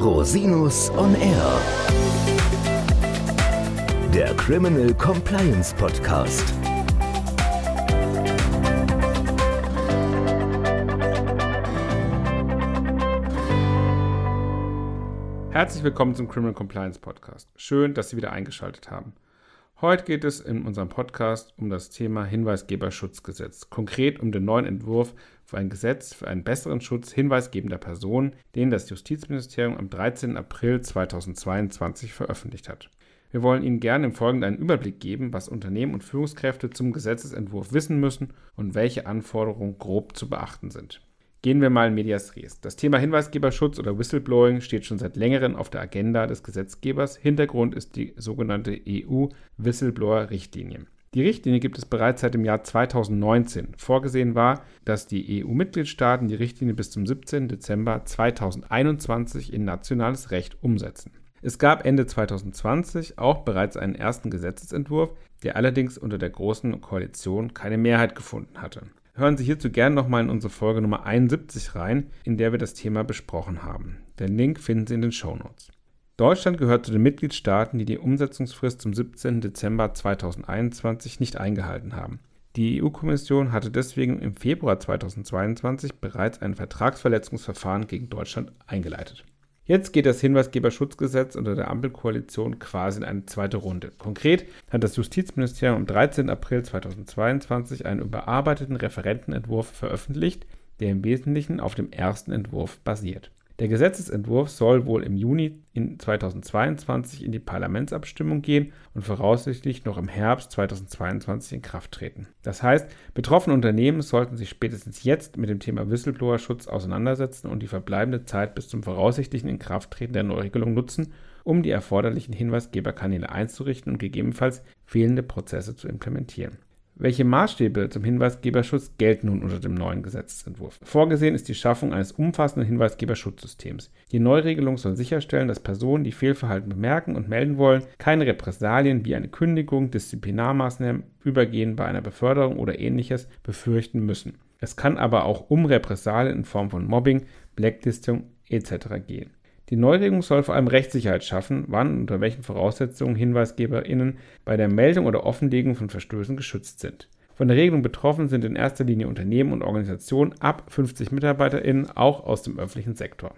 Rosinus on Air. Der Criminal Compliance Podcast. Herzlich willkommen zum Criminal Compliance Podcast. Schön, dass Sie wieder eingeschaltet haben. Heute geht es in unserem Podcast um das Thema Hinweisgeberschutzgesetz, konkret um den neuen Entwurf für ein Gesetz für einen besseren Schutz hinweisgebender Personen, den das Justizministerium am 13. April 2022 veröffentlicht hat. Wir wollen Ihnen gerne im Folgenden einen Überblick geben, was Unternehmen und Führungskräfte zum Gesetzesentwurf wissen müssen und welche Anforderungen grob zu beachten sind. Gehen wir mal in Medias Res. Das Thema Hinweisgeberschutz oder Whistleblowing steht schon seit längerem auf der Agenda des Gesetzgebers. Hintergrund ist die sogenannte EU-Whistleblower-Richtlinie. Die Richtlinie gibt es bereits seit dem Jahr 2019. Vorgesehen war, dass die EU-Mitgliedstaaten die Richtlinie bis zum 17. Dezember 2021 in nationales Recht umsetzen. Es gab Ende 2020 auch bereits einen ersten Gesetzesentwurf, der allerdings unter der Großen Koalition keine Mehrheit gefunden hatte. Hören Sie hierzu gerne nochmal in unsere Folge Nummer 71 rein, in der wir das Thema besprochen haben. Den Link finden Sie in den Show Notes. Deutschland gehört zu den Mitgliedstaaten, die die Umsetzungsfrist zum 17. Dezember 2021 nicht eingehalten haben. Die EU-Kommission hatte deswegen im Februar 2022 bereits ein Vertragsverletzungsverfahren gegen Deutschland eingeleitet. Jetzt geht das Hinweisgeberschutzgesetz unter der Ampelkoalition quasi in eine zweite Runde. Konkret hat das Justizministerium am 13. April 2022 einen überarbeiteten Referentenentwurf veröffentlicht, der im Wesentlichen auf dem ersten Entwurf basiert. Der Gesetzesentwurf soll wohl im Juni in 2022 in die Parlamentsabstimmung gehen und voraussichtlich noch im Herbst 2022 in Kraft treten. Das heißt, betroffene Unternehmen sollten sich spätestens jetzt mit dem Thema Whistleblower-Schutz auseinandersetzen und die verbleibende Zeit bis zum voraussichtlichen Inkrafttreten der Neuregelung nutzen, um die erforderlichen Hinweisgeberkanäle einzurichten und gegebenenfalls fehlende Prozesse zu implementieren. Welche Maßstäbe zum Hinweisgeberschutz gelten nun unter dem neuen Gesetzentwurf? Vorgesehen ist die Schaffung eines umfassenden Hinweisgeberschutzsystems. Die Neuregelung soll sicherstellen, dass Personen, die Fehlverhalten bemerken und melden wollen, keine Repressalien wie eine Kündigung, Disziplinarmaßnahmen, Übergehen bei einer Beförderung oder ähnliches befürchten müssen. Es kann aber auch um Repressalien in Form von Mobbing, Blacklistung etc. gehen. Die Neuregelung soll vor allem Rechtssicherheit schaffen, wann und unter welchen Voraussetzungen HinweisgeberInnen bei der Meldung oder Offenlegung von Verstößen geschützt sind. Von der Regelung betroffen sind in erster Linie Unternehmen und Organisationen ab 50 MitarbeiterInnen, auch aus dem öffentlichen Sektor.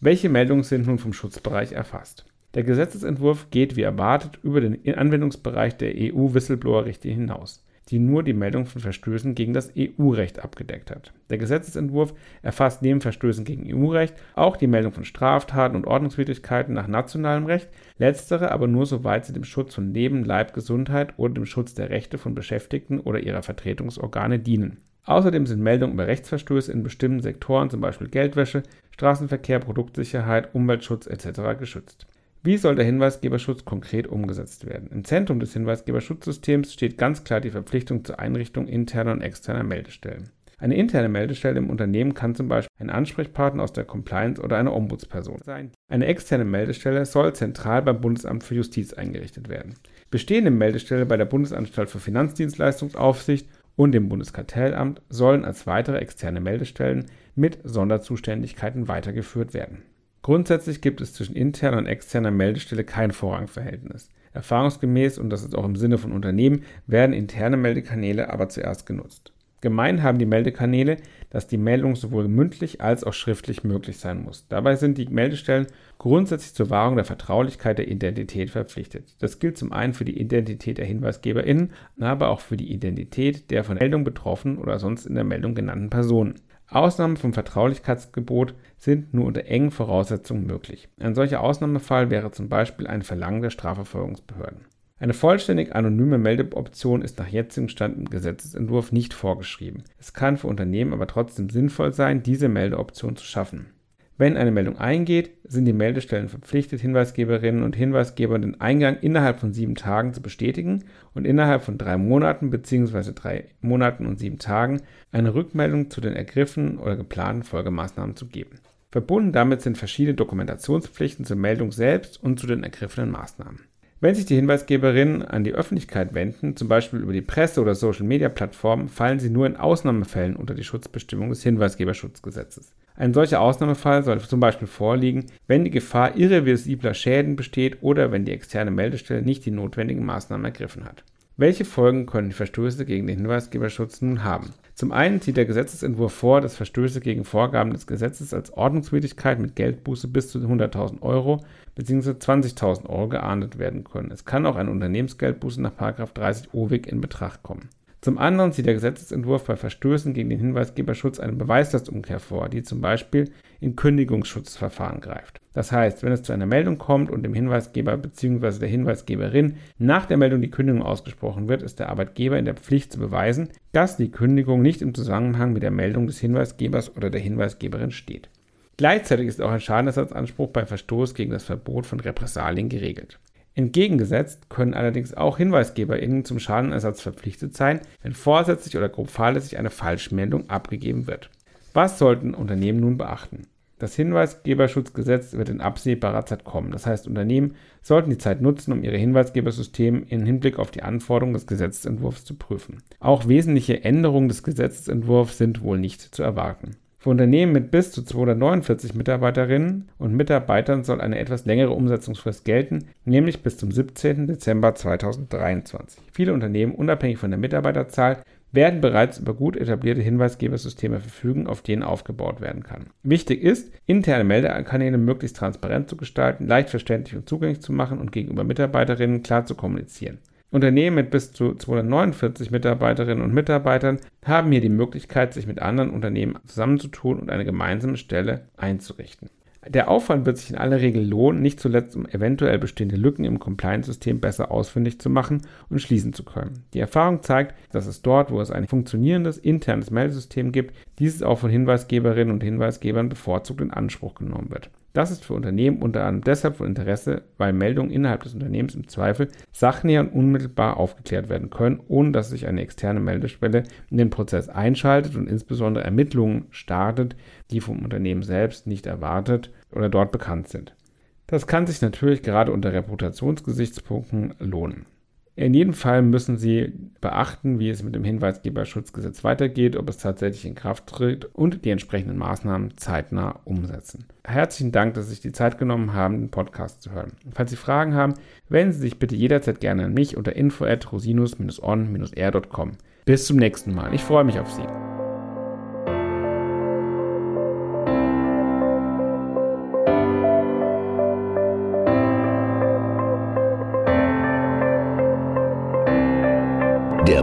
Welche Meldungen sind nun vom Schutzbereich erfasst? Der Gesetzesentwurf geht wie erwartet über den Anwendungsbereich der EU-Whistleblower-Richtlinie hinaus die nur die Meldung von Verstößen gegen das EU-Recht abgedeckt hat. Der Gesetzesentwurf erfasst neben Verstößen gegen EU-Recht auch die Meldung von Straftaten und Ordnungswidrigkeiten nach nationalem Recht, letztere aber nur soweit sie dem Schutz von Leben, Leib, Gesundheit oder dem Schutz der Rechte von Beschäftigten oder ihrer Vertretungsorgane dienen. Außerdem sind Meldungen über Rechtsverstöße in bestimmten Sektoren, zum Beispiel Geldwäsche, Straßenverkehr, Produktsicherheit, Umweltschutz etc. geschützt. Wie soll der Hinweisgeberschutz konkret umgesetzt werden? Im Zentrum des Hinweisgeberschutzsystems steht ganz klar die Verpflichtung zur Einrichtung interner und externer Meldestellen. Eine interne Meldestelle im Unternehmen kann zum Beispiel ein Ansprechpartner aus der Compliance oder eine Ombudsperson sein. Eine externe Meldestelle soll zentral beim Bundesamt für Justiz eingerichtet werden. Bestehende Meldestelle bei der Bundesanstalt für Finanzdienstleistungsaufsicht und dem Bundeskartellamt sollen als weitere externe Meldestellen mit Sonderzuständigkeiten weitergeführt werden. Grundsätzlich gibt es zwischen interner und externer Meldestelle kein Vorrangverhältnis. Erfahrungsgemäß, und das ist auch im Sinne von Unternehmen, werden interne Meldekanäle aber zuerst genutzt. Gemein haben die Meldekanäle, dass die Meldung sowohl mündlich als auch schriftlich möglich sein muss. Dabei sind die Meldestellen grundsätzlich zur Wahrung der Vertraulichkeit der Identität verpflichtet. Das gilt zum einen für die Identität der HinweisgeberInnen, aber auch für die Identität der von Meldung betroffenen oder sonst in der Meldung genannten Personen. Ausnahmen vom Vertraulichkeitsgebot sind nur unter engen Voraussetzungen möglich. Ein solcher Ausnahmefall wäre zum Beispiel ein Verlangen der Strafverfolgungsbehörden. Eine vollständig anonyme Meldeoption ist nach jetzigem Stand im Gesetzesentwurf nicht vorgeschrieben. Es kann für Unternehmen aber trotzdem sinnvoll sein, diese Meldeoption zu schaffen. Wenn eine Meldung eingeht, sind die Meldestellen verpflichtet, Hinweisgeberinnen und Hinweisgeber den Eingang innerhalb von sieben Tagen zu bestätigen und innerhalb von drei Monaten bzw. drei Monaten und sieben Tagen eine Rückmeldung zu den ergriffenen oder geplanten Folgemaßnahmen zu geben. Verbunden damit sind verschiedene Dokumentationspflichten zur Meldung selbst und zu den ergriffenen Maßnahmen. Wenn sich die Hinweisgeberinnen an die Öffentlichkeit wenden, zum Beispiel über die Presse- oder Social-Media-Plattformen, fallen sie nur in Ausnahmefällen unter die Schutzbestimmung des Hinweisgeberschutzgesetzes. Ein solcher Ausnahmefall sollte zum Beispiel vorliegen, wenn die Gefahr irreversibler Schäden besteht oder wenn die externe Meldestelle nicht die notwendigen Maßnahmen ergriffen hat. Welche Folgen können die Verstöße gegen den Hinweisgeberschutz nun haben? Zum einen sieht der Gesetzesentwurf vor, dass Verstöße gegen Vorgaben des Gesetzes als Ordnungswidrigkeit mit Geldbuße bis zu 100.000 Euro bzw. 20.000 Euro geahndet werden können. Es kann auch eine Unternehmensgeldbuße nach 30 OWIG in Betracht kommen. Zum anderen sieht der Gesetzesentwurf bei Verstößen gegen den Hinweisgeberschutz eine Beweislastumkehr vor, die zum Beispiel in Kündigungsschutzverfahren greift. Das heißt, wenn es zu einer Meldung kommt und dem Hinweisgeber bzw. der Hinweisgeberin nach der Meldung die Kündigung ausgesprochen wird, ist der Arbeitgeber in der Pflicht zu beweisen, dass die Kündigung nicht im Zusammenhang mit der Meldung des Hinweisgebers oder der Hinweisgeberin steht. Gleichzeitig ist auch ein Schadenersatzanspruch bei Verstoß gegen das Verbot von Repressalien geregelt. Entgegengesetzt können allerdings auch HinweisgeberInnen zum Schadenersatz verpflichtet sein, wenn vorsätzlich oder grob fahrlässig eine Falschmeldung abgegeben wird. Was sollten Unternehmen nun beachten? Das Hinweisgeberschutzgesetz wird in absehbarer Zeit kommen. Das heißt, Unternehmen sollten die Zeit nutzen, um ihre Hinweisgebersysteme im Hinblick auf die Anforderungen des Gesetzentwurfs zu prüfen. Auch wesentliche Änderungen des Gesetzentwurfs sind wohl nicht zu erwarten. Für Unternehmen mit bis zu 249 Mitarbeiterinnen und Mitarbeitern soll eine etwas längere Umsetzungsfrist gelten, nämlich bis zum 17. Dezember 2023. Viele Unternehmen, unabhängig von der Mitarbeiterzahl, werden bereits über gut etablierte Hinweisgebersysteme verfügen, auf denen aufgebaut werden kann. Wichtig ist, interne Meldekanäle möglichst transparent zu gestalten, leicht verständlich und zugänglich zu machen und gegenüber Mitarbeiterinnen klar zu kommunizieren. Unternehmen mit bis zu 249 Mitarbeiterinnen und Mitarbeitern haben hier die Möglichkeit, sich mit anderen Unternehmen zusammenzutun und eine gemeinsame Stelle einzurichten. Der Aufwand wird sich in aller Regel lohnen, nicht zuletzt um eventuell bestehende Lücken im Compliance-System besser ausfindig zu machen und schließen zu können. Die Erfahrung zeigt, dass es dort, wo es ein funktionierendes internes Meldesystem gibt, dieses auch von Hinweisgeberinnen und Hinweisgebern bevorzugt in Anspruch genommen wird. Das ist für Unternehmen unter anderem deshalb von Interesse, weil Meldungen innerhalb des Unternehmens im Zweifel sachnäher und unmittelbar aufgeklärt werden können, ohne dass sich eine externe Meldestelle in den Prozess einschaltet und insbesondere Ermittlungen startet, die vom Unternehmen selbst nicht erwartet oder dort bekannt sind. Das kann sich natürlich gerade unter Reputationsgesichtspunkten lohnen. In jedem Fall müssen Sie beachten, wie es mit dem Hinweisgeberschutzgesetz weitergeht, ob es tatsächlich in Kraft tritt und die entsprechenden Maßnahmen zeitnah umsetzen. Herzlichen Dank, dass Sie sich die Zeit genommen haben, den Podcast zu hören. Falls Sie Fragen haben, wenden Sie sich bitte jederzeit gerne an mich unter info at rosinus-on-r.com. Bis zum nächsten Mal. Ich freue mich auf Sie.